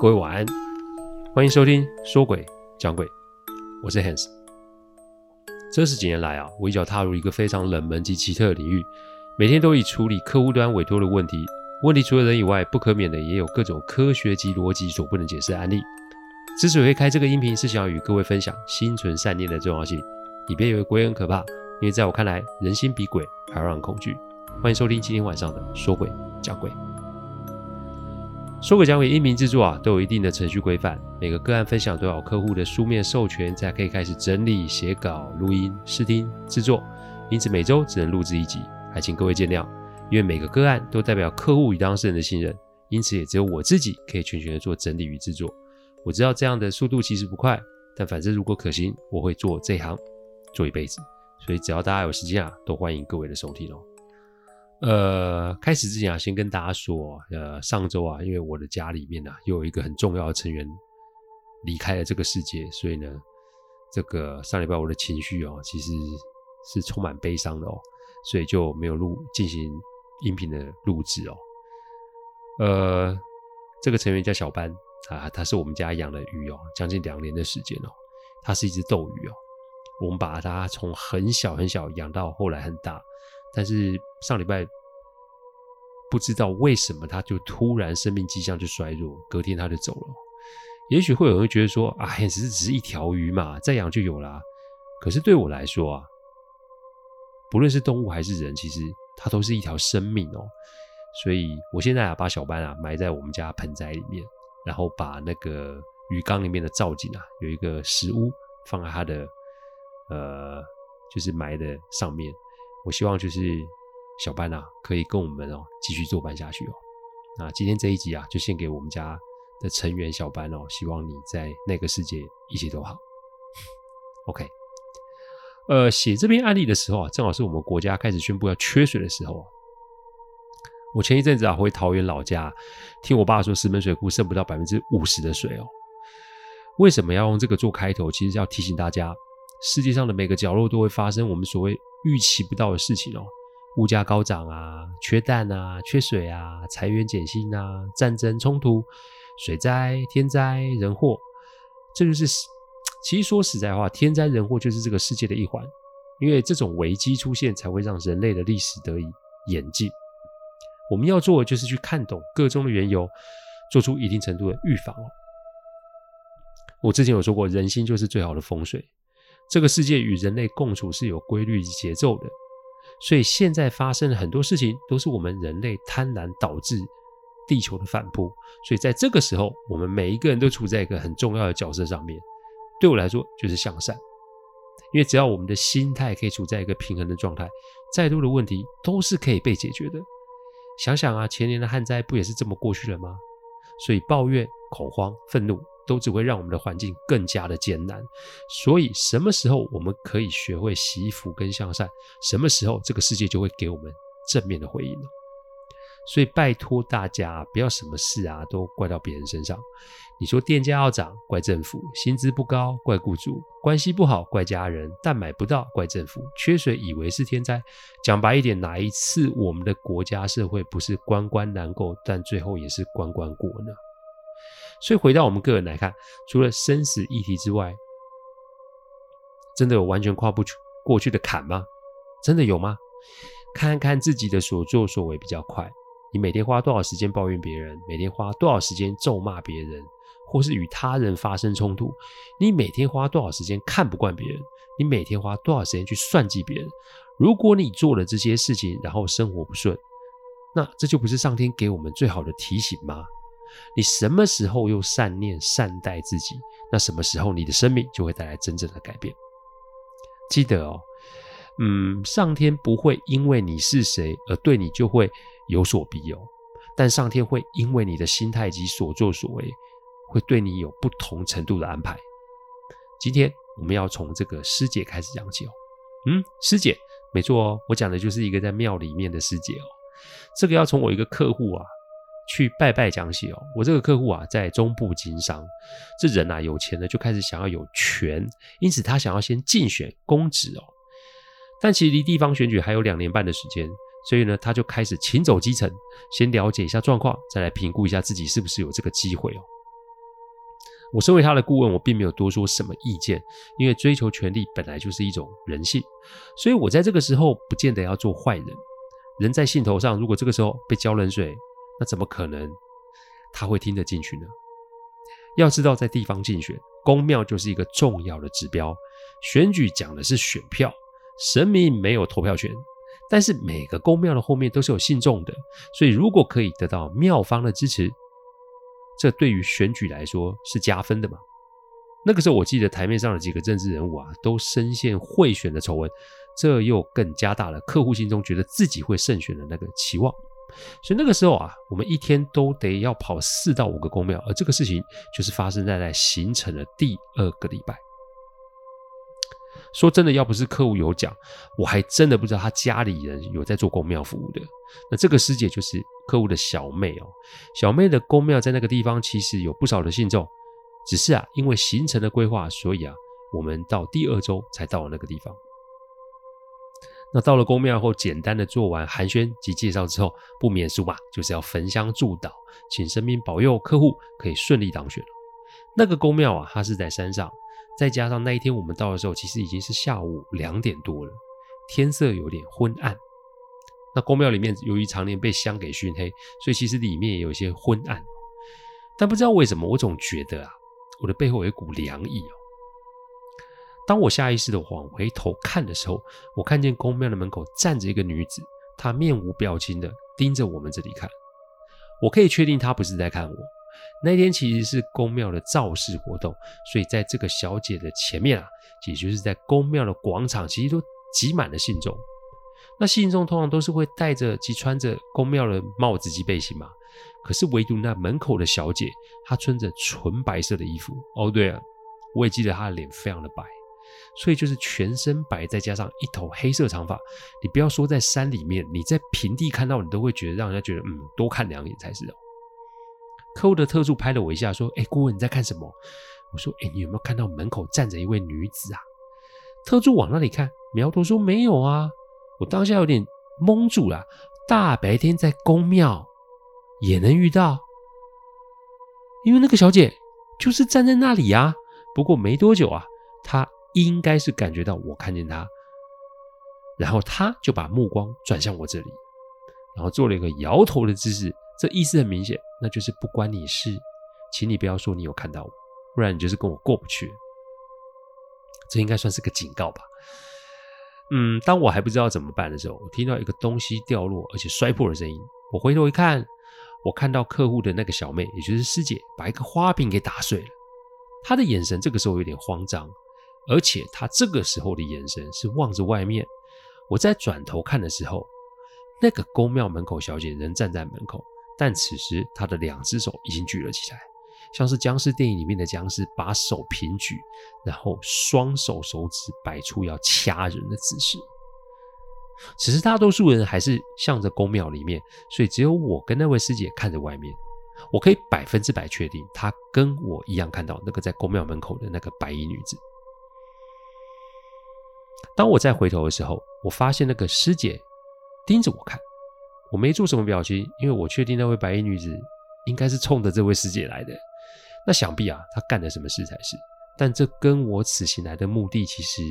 各位晚安，欢迎收听说鬼讲鬼，我是 Hans。这十几年来啊，我一脚踏入一个非常冷门及奇特的领域，每天都以处理客户端委托的问题。问题除了人以外，不可免的也有各种科学及逻辑所不能解释的案例。之所以会开这个音频，是想要与各位分享心存善念的重要性。你别以为鬼很可怕，因为在我看来，人心比鬼还要让人恐惧。欢迎收听今天晚上的说鬼讲鬼。说诡讲鬼音频制作啊，都有一定的程序规范，每个个案分享都要客户的书面授权，才可以开始整理、写稿、录音、试听、制作。因此每周只能录制一集，还请各位见谅。因为每个个案都代表客户与当事人的信任，因此也只有我自己可以全权的做整理与制作。我知道这样的速度其实不快，但反正如果可行，我会做这行做一辈子。所以只要大家有时间啊，都欢迎各位的收听哦。呃，开始之前啊，先跟大家说，呃，上周啊，因为我的家里面啊，又有一个很重要的成员离开了这个世界，所以呢，这个上礼拜我的情绪哦，其实是充满悲伤的哦，所以就没有录进行音频的录制哦。呃，这个成员叫小班啊，他是我们家养的鱼哦，将近两年的时间哦，它是一只斗鱼哦，我们把它从很小很小养到后来很大。但是上礼拜不知道为什么他就突然生命迹象就衰弱，隔天他就走了。也许会有人觉得说啊，只是只是一条鱼嘛，再养就有啦。可是对我来说啊，不论是动物还是人，其实它都是一条生命哦。所以我现在啊，把小班啊埋在我们家盆栽里面，然后把那个鱼缸里面的造景啊，有一个石屋放在它的呃，就是埋的上面。我希望就是小班啊，可以跟我们哦继续作伴下去哦。那今天这一集啊，就献给我们家的成员小班哦。希望你在那个世界一切都好。OK，呃，写这篇案例的时候啊，正好是我们国家开始宣布要缺水的时候啊。我前一阵子啊回桃园老家，听我爸说石门水库剩不到百分之五十的水哦。为什么要用这个做开头？其实要提醒大家，世界上的每个角落都会发生我们所谓。预期不到的事情哦，物价高涨啊，缺蛋啊，缺水啊，裁员减薪啊，战争冲突，水灾、天灾人祸，这就是其实说实在话，天灾人祸就是这个世界的一环，因为这种危机出现，才会让人类的历史得以演进。我们要做的就是去看懂个中的缘由，做出一定程度的预防哦。我之前有说过，人心就是最好的风水。这个世界与人类共处是有规律及节奏的，所以现在发生的很多事情都是我们人类贪婪导致地球的反扑。所以在这个时候，我们每一个人都处在一个很重要的角色上面。对我来说，就是向善，因为只要我们的心态可以处在一个平衡的状态，再多的问题都是可以被解决的。想想啊，前年的旱灾不也是这么过去了吗？所以抱怨、恐慌、愤怒。都只会让我们的环境更加的艰难，所以什么时候我们可以学会惜福跟向善，什么时候这个世界就会给我们正面的回应呢。所以拜托大家不要什么事啊都怪到别人身上。你说电价要涨，怪政府；薪资不高，怪雇主；关系不好，怪家人；但买不到，怪政府；缺水以为是天灾。讲白一点，哪一次我们的国家社会不是关关难过，但最后也是关关过呢？所以回到我们个人来看，除了生死议题之外，真的有完全跨不出过去的坎吗？真的有吗？看看自己的所作所为比较快。你每天花多少时间抱怨别人？每天花多少时间咒骂别人？或是与他人发生冲突？你每天花多少时间看不惯别人？你每天花多少时间去算计别人？如果你做了这些事情，然后生活不顺，那这就不是上天给我们最好的提醒吗？你什么时候用善念善待自己，那什么时候你的生命就会带来真正的改变。记得哦，嗯，上天不会因为你是谁而对你就会有所庇佑，但上天会因为你的心态及所作所为，会对你有不同程度的安排。今天我们要从这个师姐开始讲起哦。嗯，师姐，没错哦，我讲的就是一个在庙里面的师姐哦。这个要从我一个客户啊。去拜拜江西哦，我这个客户啊，在中部经商，这人啊有钱呢，就开始想要有权，因此他想要先竞选公职哦。但其实离地方选举还有两年半的时间，所以呢，他就开始勤走基层，先了解一下状况，再来评估一下自己是不是有这个机会哦。我身为他的顾问，我并没有多说什么意见，因为追求权力本来就是一种人性，所以我在这个时候不见得要做坏人。人在兴头上，如果这个时候被浇冷水，那怎么可能他会听得进去呢？要知道，在地方竞选，宫庙就是一个重要的指标。选举讲的是选票，神明没有投票权，但是每个宫庙的后面都是有信众的，所以如果可以得到庙方的支持，这对于选举来说是加分的嘛。那个时候，我记得台面上的几个政治人物啊，都深陷贿选的丑闻，这又更加大了客户心中觉得自己会胜选的那个期望。所以那个时候啊，我们一天都得要跑四到五个宫庙，而这个事情就是发生在在行程的第二个礼拜。说真的，要不是客户有讲，我还真的不知道他家里人有在做宫庙服务的。那这个师姐就是客户的小妹哦，小妹的宫庙在那个地方其实有不少的信众，只是啊，因为行程的规划，所以啊，我们到第二周才到了那个地方。那到了宫庙后，简单的做完寒暄及介绍之后，不免俗嘛，就是要焚香祝祷，请神明保佑客户可以顺利当选。那个宫庙啊，它是在山上，再加上那一天我们到的时候，其实已经是下午两点多了，天色有点昏暗。那宫庙里面由于常年被香给熏黑，所以其实里面也有一些昏暗。但不知道为什么，我总觉得啊，我的背后有一股凉意哦。当我下意识的往回头看的时候，我看见宫庙的门口站着一个女子，她面无表情的盯着我们这里看。我可以确定她不是在看我。那天其实是宫庙的造势活动，所以在这个小姐的前面啊，也就是在宫庙的广场，其实都挤满了信众。那信众通常都是会戴着及穿着宫庙的帽子及背心嘛，可是唯独那门口的小姐，她穿着纯白色的衣服。哦，对啊，我也记得她的脸非常的白。所以就是全身白，再加上一头黑色长发。你不要说在山里面，你在平地看到，你都会觉得让人家觉得，嗯，多看两眼才是哦。客户的特助拍了我一下，说：“哎，顾问你在看什么？”我说：“哎，你有没有看到门口站着一位女子啊？”特助往那里看，苗头说：“没有啊。”我当下有点懵住了。大白天在宫庙也能遇到，因为那个小姐就是站在那里啊。不过没多久啊，她。应该是感觉到我看见他，然后他就把目光转向我这里，然后做了一个摇头的姿势。这意思很明显，那就是不关你事，请你不要说你有看到我，不然你就是跟我过不去。这应该算是个警告吧？嗯，当我还不知道怎么办的时候，我听到一个东西掉落而且摔破的声音。我回头一看，我看到客户的那个小妹，也就是师姐，把一个花瓶给打碎了。她的眼神这个时候有点慌张。而且他这个时候的眼神是望着外面。我在转头看的时候，那个宫庙门口小姐仍站在门口，但此时她的两只手已经举了起来，像是僵尸电影里面的僵尸，把手平举，然后双手手指摆出要掐人的姿势。此时大多数人还是向着宫庙里面，所以只有我跟那位师姐看着外面。我可以百分之百确定，她跟我一样看到那个在宫庙门口的那个白衣女子。当我再回头的时候，我发现那个师姐盯着我看，我没做什么表情，因为我确定那位白衣女子应该是冲着这位师姐来的。那想必啊，她干了什么事才是。但这跟我此行来的目的其实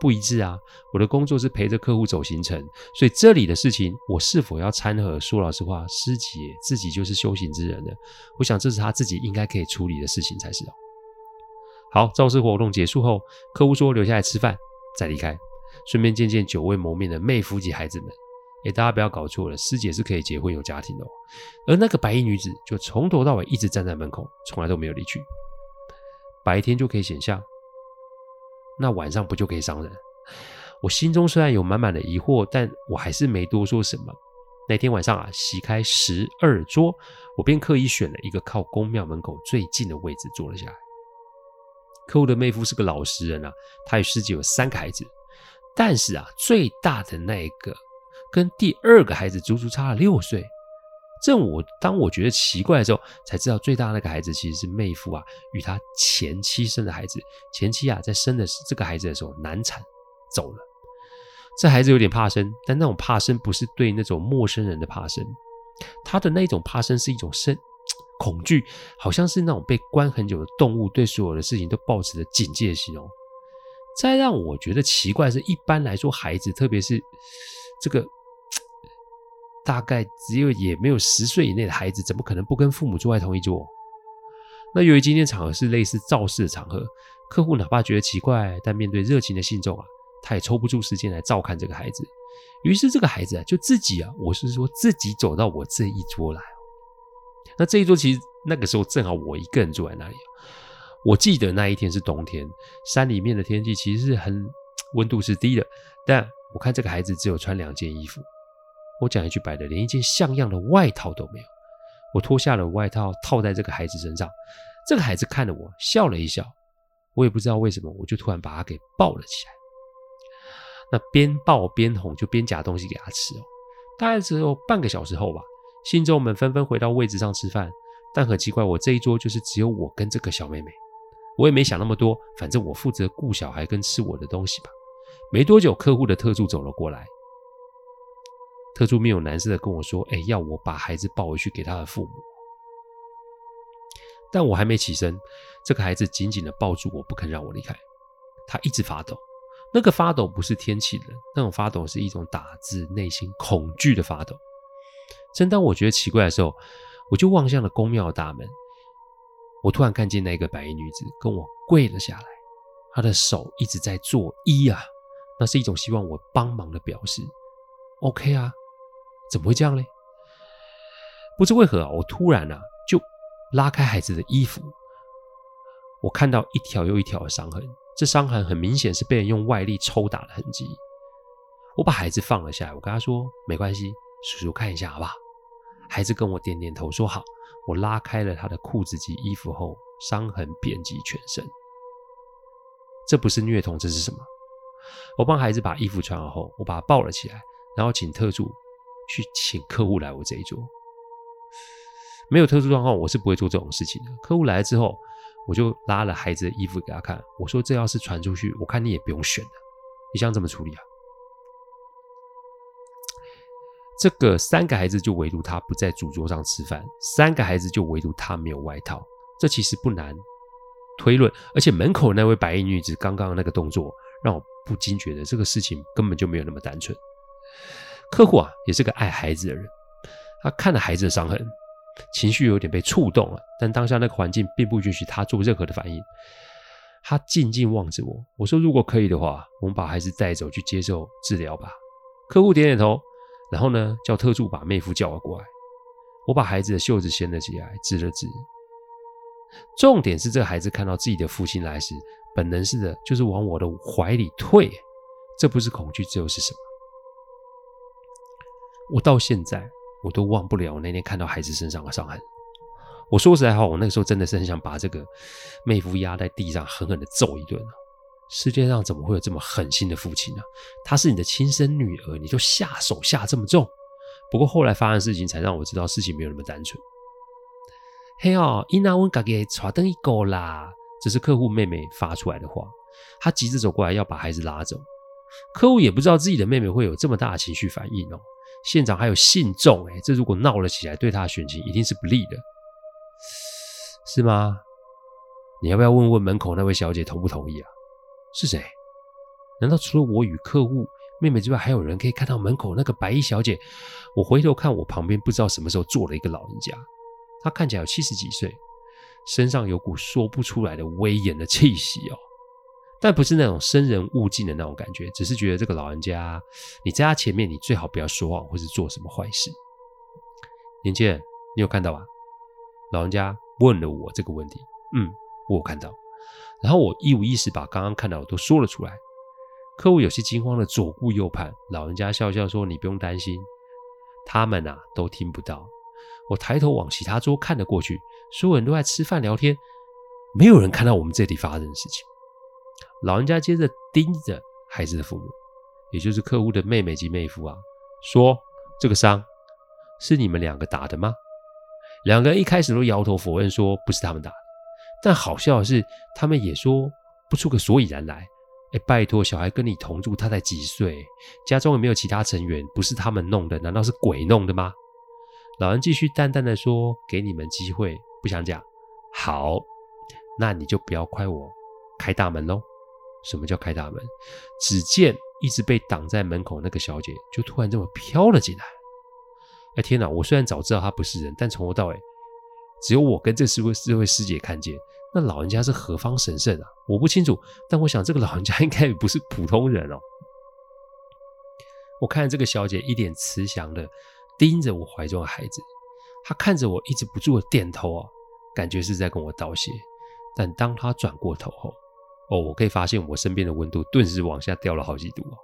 不一致啊。我的工作是陪着客户走行程，所以这里的事情我是否要掺和？说老实话，师姐自己就是修行之人了，我想这是她自己应该可以处理的事情才是哦。好，造势活动结束后，客户说留下来吃饭。再离开，顺便见见久未谋面的妹夫及孩子们。哎，大家不要搞错了，师姐是可以结婚有家庭的哦。而那个白衣女子就从头到尾一直站在门口，从来都没有离去。白天就可以显像，那晚上不就可以伤人？我心中虽然有满满的疑惑，但我还是没多说什么。那天晚上啊，席开十二桌，我便刻意选了一个靠宫庙门口最近的位置坐了下来。客户的妹夫是个老实人啊，他与师姐有三个孩子，但是啊，最大的那一个跟第二个孩子足足差了六岁。正我当我觉得奇怪的时候，才知道最大那个孩子其实是妹夫啊与他前妻生的孩子。前妻啊在生的是这个孩子的时候难产走了。这孩子有点怕生，但那种怕生不是对那种陌生人的怕生，他的那种怕生是一种生恐惧，好像是那种被关很久的动物，对所有的事情都保持着警戒心哦。再让我觉得奇怪是，一般来说，孩子，特别是这个 大概只有也没有十岁以内的孩子，怎么可能不跟父母坐在同一桌？那由于今天场合是类似造势的场合，客户哪怕觉得奇怪，但面对热情的信众啊，他也抽不出时间来照看这个孩子。于是这个孩子啊，就自己啊，我是说自己走到我这一桌来。那这一桌其实那个时候正好我一个人坐在那里。我记得那一天是冬天，山里面的天气其实是很温度是低的，但我看这个孩子只有穿两件衣服。我讲一句白的，连一件像样的外套都没有。我脱下了外套套在这个孩子身上，这个孩子看着我笑了一笑，我也不知道为什么，我就突然把他给抱了起来。那边抱边哄，就边夹东西给他吃哦。大概只有半个小时后吧，信众们纷纷回到位置上吃饭，但很奇怪，我这一桌就是只有我跟这个小妹妹。我也没想那么多，反正我负责顾小孩跟吃我的东西吧。没多久，客户的特助走了过来，特助面有难色的跟我说：“哎，要我把孩子抱回去给他的父母。”但我还没起身，这个孩子紧紧的抱住我，不肯让我离开。他一直发抖。那个发抖不是天气冷，那种发抖是一种打自内心恐惧的发抖。正当我觉得奇怪的时候，我就望向了宫庙的大门。我突然看见那个白衣女子跟我跪了下来，她的手一直在作揖啊，那是一种希望我帮忙的表示。OK 啊，怎么会这样呢？不知为何啊，我突然啊就拉开孩子的衣服，我看到一条又一条的伤痕。这伤痕很明显是被人用外力抽打的痕迹。我把孩子放了下来，我跟他说：“没关系，叔叔看一下好不好？”孩子跟我点点头说：“好。”我拉开了他的裤子及衣服后，伤痕遍及全身。这不是虐童，这是什么？我帮孩子把衣服穿好后，我把他抱了起来，然后请特助去请客户来我这一桌。没有特殊状况，我是不会做这种事情的。客户来了之后。我就拉了孩子的衣服给他看，我说：“这要是传出去，我看你也不用选了。你想怎么处理啊？”这个三个孩子就唯独他不在主桌上吃饭，三个孩子就唯独他没有外套。这其实不难推论，而且门口那位白衣女子刚刚那个动作，让我不禁觉得这个事情根本就没有那么单纯。客户啊，也是个爱孩子的人，他看了孩子的伤痕。情绪有点被触动了，但当下那个环境并不允许他做任何的反应。他静静望着我，我说：“如果可以的话，我们把孩子带走去接受治疗吧。”客户点点头，然后呢，叫特助把妹夫叫了过来。我把孩子的袖子掀了起来，指了指。重点是，这孩子看到自己的父亲来时，本能似的就是往我的怀里退。这不是恐惧，这又是什么？我到现在。我都忘不了我那天看到孩子身上的伤痕。我说实在话，我那个时候真的是很想把这个妹夫压在地上，狠狠的揍一顿！世界上怎么会有这么狠心的父亲呢？她是你的亲生女儿，你就下手下这么重。不过后来发生事情才让我知道事情没有那么单纯。嘿哦，伊娜温嘎给抓灯一狗啦！这是客户妹妹发出来的话。她急着走过来要把孩子拉走。客户也不知道自己的妹妹会有这么大的情绪反应哦。现场还有信众，哎，这如果闹了起来，对他的选情一定是不利的，是吗？你要不要问问门口那位小姐同不同意啊？是谁？难道除了我与客户妹妹之外，还有人可以看到门口那个白衣小姐？我回头看我旁边，不知道什么时候坐了一个老人家，他看起来有七十几岁，身上有股说不出来的威严的气息哦。但不是那种生人勿近的那种感觉，只是觉得这个老人家，你在他前面，你最好不要说谎或是做什么坏事。年轻人，你有看到吧？老人家问了我这个问题。嗯，我有看到。然后我一五一十把刚刚看到的都说了出来。客户有些惊慌的左顾右盼，老人家笑笑说：“你不用担心，他们啊都听不到。”我抬头往其他桌看了过去，所有人都在吃饭聊天，没有人看到我们这里发生的事情。老人家接着盯着孩子的父母，也就是客户的妹妹及妹夫啊，说：“这个伤是你们两个打的吗？”两个人一开始都摇头否认，说不是他们打的。但好笑的是，他们也说不出个所以然来。哎，拜托，小孩跟你同住，他才几岁？家中有没有其他成员？不是他们弄的？难道是鬼弄的吗？老人继续淡淡的说：“给你们机会，不想讲。好，那你就不要怪我开大门喽。什么叫开大门？只见一直被挡在门口那个小姐，就突然这么飘了进来。哎天哪！我虽然早知道她不是人，但从头到尾，只有我跟这四位这位师姐看见。那老人家是何方神圣啊？我不清楚，但我想这个老人家应该也不是普通人哦。我看这个小姐一脸慈祥的。”盯着我怀中的孩子，他看着我，一直不住的点头啊，感觉是在跟我道谢。但当他转过头后，哦，我可以发现我身边的温度顿时往下掉了好几度啊！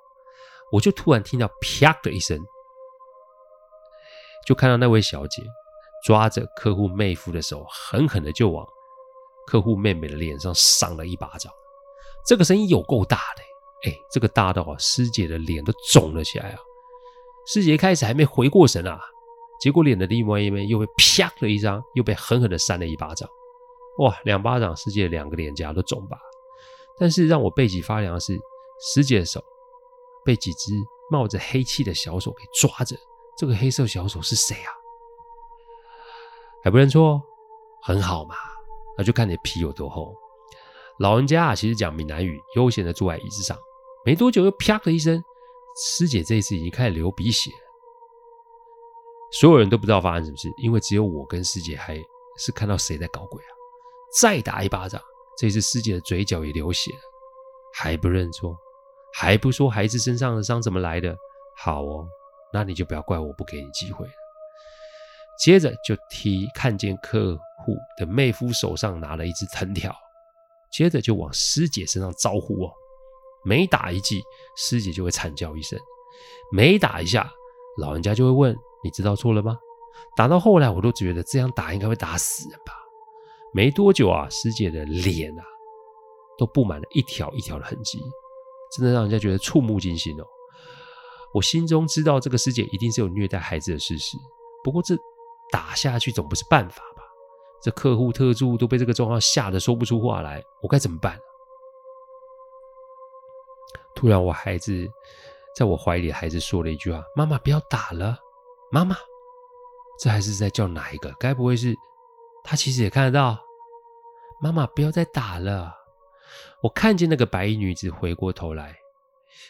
我就突然听到啪的一声，就看到那位小姐抓着客户妹夫的手，狠狠的就往客户妹妹的脸上扇了一巴掌。这个声音有够大的，哎，这个大到啊，师姐的脸都肿了起来啊！师姐开始还没回过神啊，结果脸的另外一面又被啪的一张，又被狠狠的扇了一巴掌。哇，两巴掌，师姐两个脸颊都肿吧。但是让我背脊发凉的是，师姐的手被几只冒着黑气的小手给抓着。这个黑色小手是谁啊？还不认错？很好嘛，那就看你皮有多厚。老人家啊，其实讲闽南语，悠闲的坐在椅子上，没多久又啪的一声。师姐这一次已经开始流鼻血了，所有人都不知道发生什么事，因为只有我跟师姐还是看到谁在搞鬼啊！再打一巴掌，这次师姐的嘴角也流血了，还不认错，还不说孩子身上的伤怎么来的？好哦，那你就不要怪我不给你机会了。接着就提看见客户的妹夫手上拿了一支藤条，接着就往师姐身上招呼哦。每打一记，师姐就会惨叫一声；每打一下，老人家就会问：“你知道错了吗？”打到后来，我都觉得这样打应该会打死人吧。没多久啊，师姐的脸啊，都布满了一条一条的痕迹，真的让人家觉得触目惊心哦。我心中知道这个师姐一定是有虐待孩子的事实，不过这打下去总不是办法吧？这客户特助都被这个状况吓得说不出话来，我该怎么办？突然，我孩子在我怀里孩子说了一句话：“妈妈，不要打了，妈妈。”这还是在叫哪一个？该不会是他？其实也看得到。妈妈，不要再打了。我看见那个白衣女子回过头来，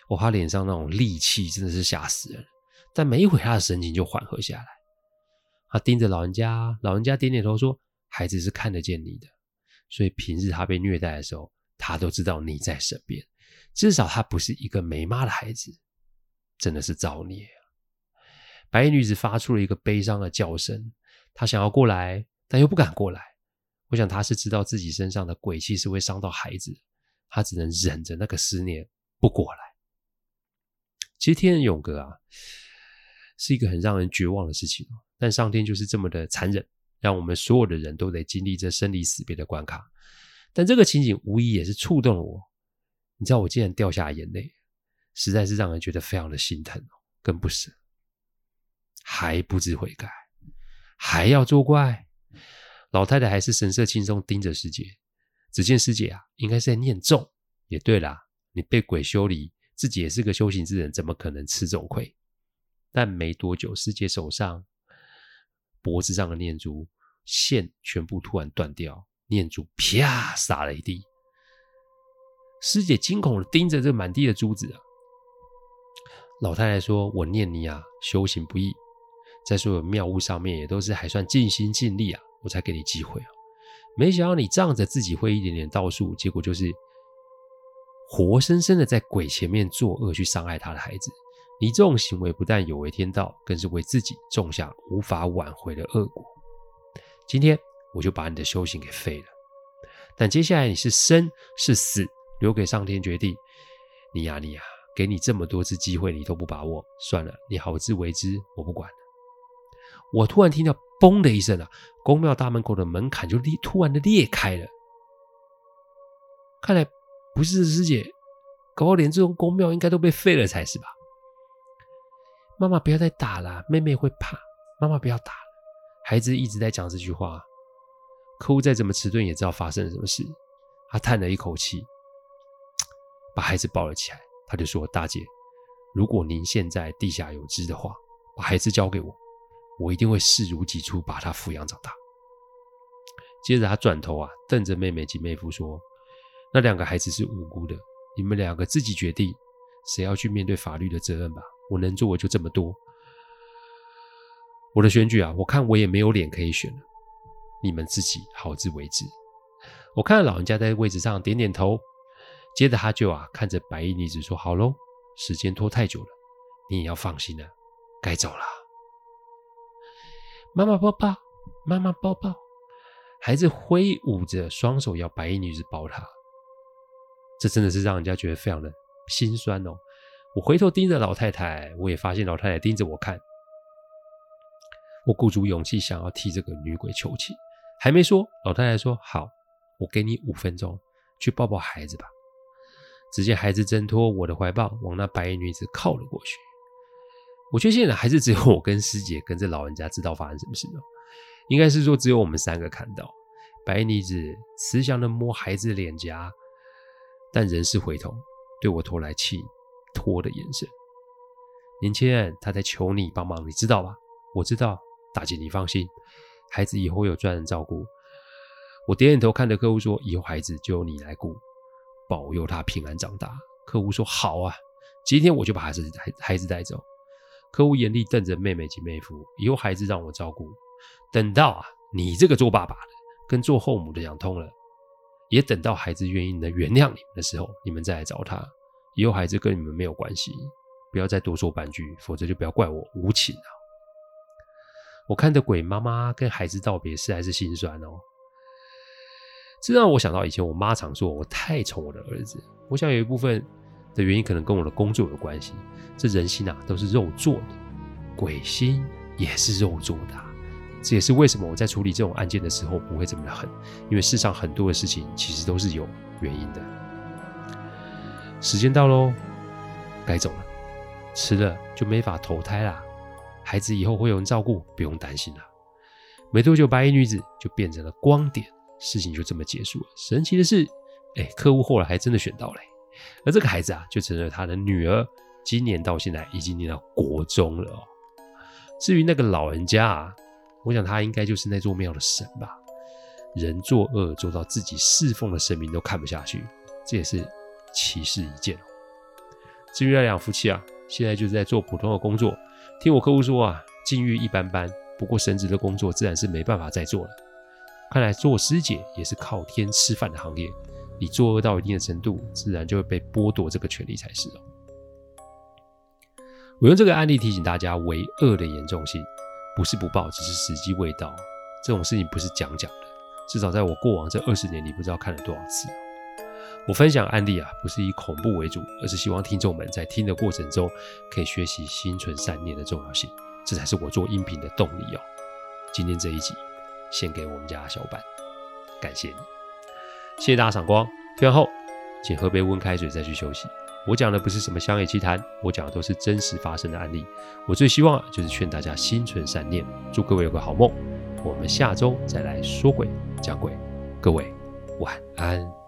我她脸上那种戾气真的是吓死人。但没一会，她的神情就缓和下来。他盯着老人家，老人家点点头说：“孩子是看得见你的，所以平日他被虐待的时候，他都知道你在身边。”至少他不是一个没妈的孩子，真的是造孽啊！白衣女子发出了一个悲伤的叫声，她想要过来，但又不敢过来。我想她是知道自己身上的鬼气是会伤到孩子，她只能忍着那个思念不过来。其实天人永隔啊，是一个很让人绝望的事情，但上天就是这么的残忍，让我们所有的人都得经历这生离死别的关卡。但这个情景无疑也是触动了我。你知道我竟然掉下眼泪，实在是让人觉得非常的心疼，更不舍，还不知悔改，还要作怪。老太太还是神色轻松盯着师姐，只见师姐啊，应该是在念咒。也对啦，你被鬼修理，自己也是个修行之人，怎么可能吃这种亏？但没多久，师姐手上脖子上的念珠线全部突然断掉，念珠啪洒了一地。师姐惊恐的盯着这满地的珠子啊！老太太说：“我念你啊，修行不易，在所有妙物上面也都是还算尽心尽力啊，我才给你机会啊。没想到你仗着自己会一点点道术，结果就是活生生的在鬼前面作恶，去伤害他的孩子。你这种行为不但有违天道，更是为自己种下无法挽回的恶果。今天我就把你的修行给废了。但接下来你是生是死？”留给上天决定。你呀，你呀，给你这么多次机会，你都不把握，算了，你好自为之，我不管了。我突然听到“嘣”的一声啊，宫庙大门口的门槛就裂，突然的裂开了。看来不是师姐，搞不好连这种宫庙应该都被废了才是吧？妈妈不要再打了，妹妹会怕。妈妈不要打了。孩子一直在讲这句话。客户再怎么迟钝，也知道发生了什么事。他叹了一口气。把孩子抱了起来，他就说：“大姐，如果您现在地下有知的话，把孩子交给我，我一定会视如己出，把他抚养长大。接着他转头啊，瞪着妹妹及妹夫说：“那两个孩子是无辜的，你们两个自己决定，谁要去面对法律的责任吧。我能做的就这么多。我的选举啊，我看我也没有脸可以选了，你们自己好自为之。”我看到老人家在位置上点点头，接着他就啊看着白衣女子说：“好喽，时间拖太久了，你也要放心了，该走了。”妈妈抱抱，妈妈抱抱。孩子挥舞着双手要白衣女子抱他，这真的是让人家觉得非常的心酸哦。我回头盯着老太太，我也发现老太太盯着我看。我鼓足勇气想要替这个女鬼求情，还没说，老太太说：“好，我给你五分钟，去抱抱孩子吧。”只见孩子挣脱我的怀抱，往那白衣女子靠了过去。我确信了，还是只有我跟师姐跟这老人家知道发生什么事了。应该是说，只有我们三个看到白衣女子慈祥的摸孩子脸颊，但仍是回头对我投来气托的眼神。年轻人，他在求你帮忙，你知道吧？我知道，大姐你放心，孩子以后有专人照顾。我点点头，看着客户说：“以后孩子就由你来顾，保佑他平安长大。”客户说：“好啊，今天我就把孩子孩孩子带走。”客户严厉瞪着妹妹及妹夫：“以后孩子让我照顾。”等到啊，你这个做爸爸的跟做后母的想通了，也等到孩子愿意能原谅你们的时候，你们再来找他。以后孩子跟你们没有关系，不要再多说半句，否则就不要怪我无情啊。我看着鬼妈妈跟孩子道别，实在是心酸哦。这让我想到以前我妈常说我太宠我的儿子。我想有一部分的原因可能跟我的工作有关系。这人心啊都是肉做的，鬼心也是肉做的。这也是为什么我在处理这种案件的时候不会这么的狠，因为世上很多的事情其实都是有原因的。时间到喽，该走了，迟了就没法投胎啦。孩子以后会有人照顾，不用担心了。没多久，白衣女子就变成了光点，事情就这么结束了。神奇的是，哎，客户后来还真的选到了，而这个孩子啊，就成了他的女儿。今年到现在已经念到国中了哦。至于那个老人家啊。我想他应该就是那座庙的神吧。人作恶做到自己侍奉的神明都看不下去，这也是奇事一件。至于那两夫妻啊，现在就是在做普通的工作。听我客户说啊，境遇一般般，不过神职的工作自然是没办法再做了。看来做师姐也是靠天吃饭的行业，你作恶到一定的程度，自然就会被剥夺这个权利才是哦。我用这个案例提醒大家为恶的严重性。不是不报，只是时机未到。这种事情不是讲讲的，至少在我过往这二十年里，不知道看了多少次。我分享案例啊，不是以恐怖为主，而是希望听众们在听的过程中可以学习心存善念的重要性，这才是我做音频的动力哦。今天这一集献给我们家小板，感谢你，谢谢大家赏光。听完后，请喝杯温开水再去休息。我讲的不是什么乡野奇谈，我讲的都是真实发生的案例。我最希望就是劝大家心存善念，祝各位有个好梦。我们下周再来说鬼讲鬼，各位晚安。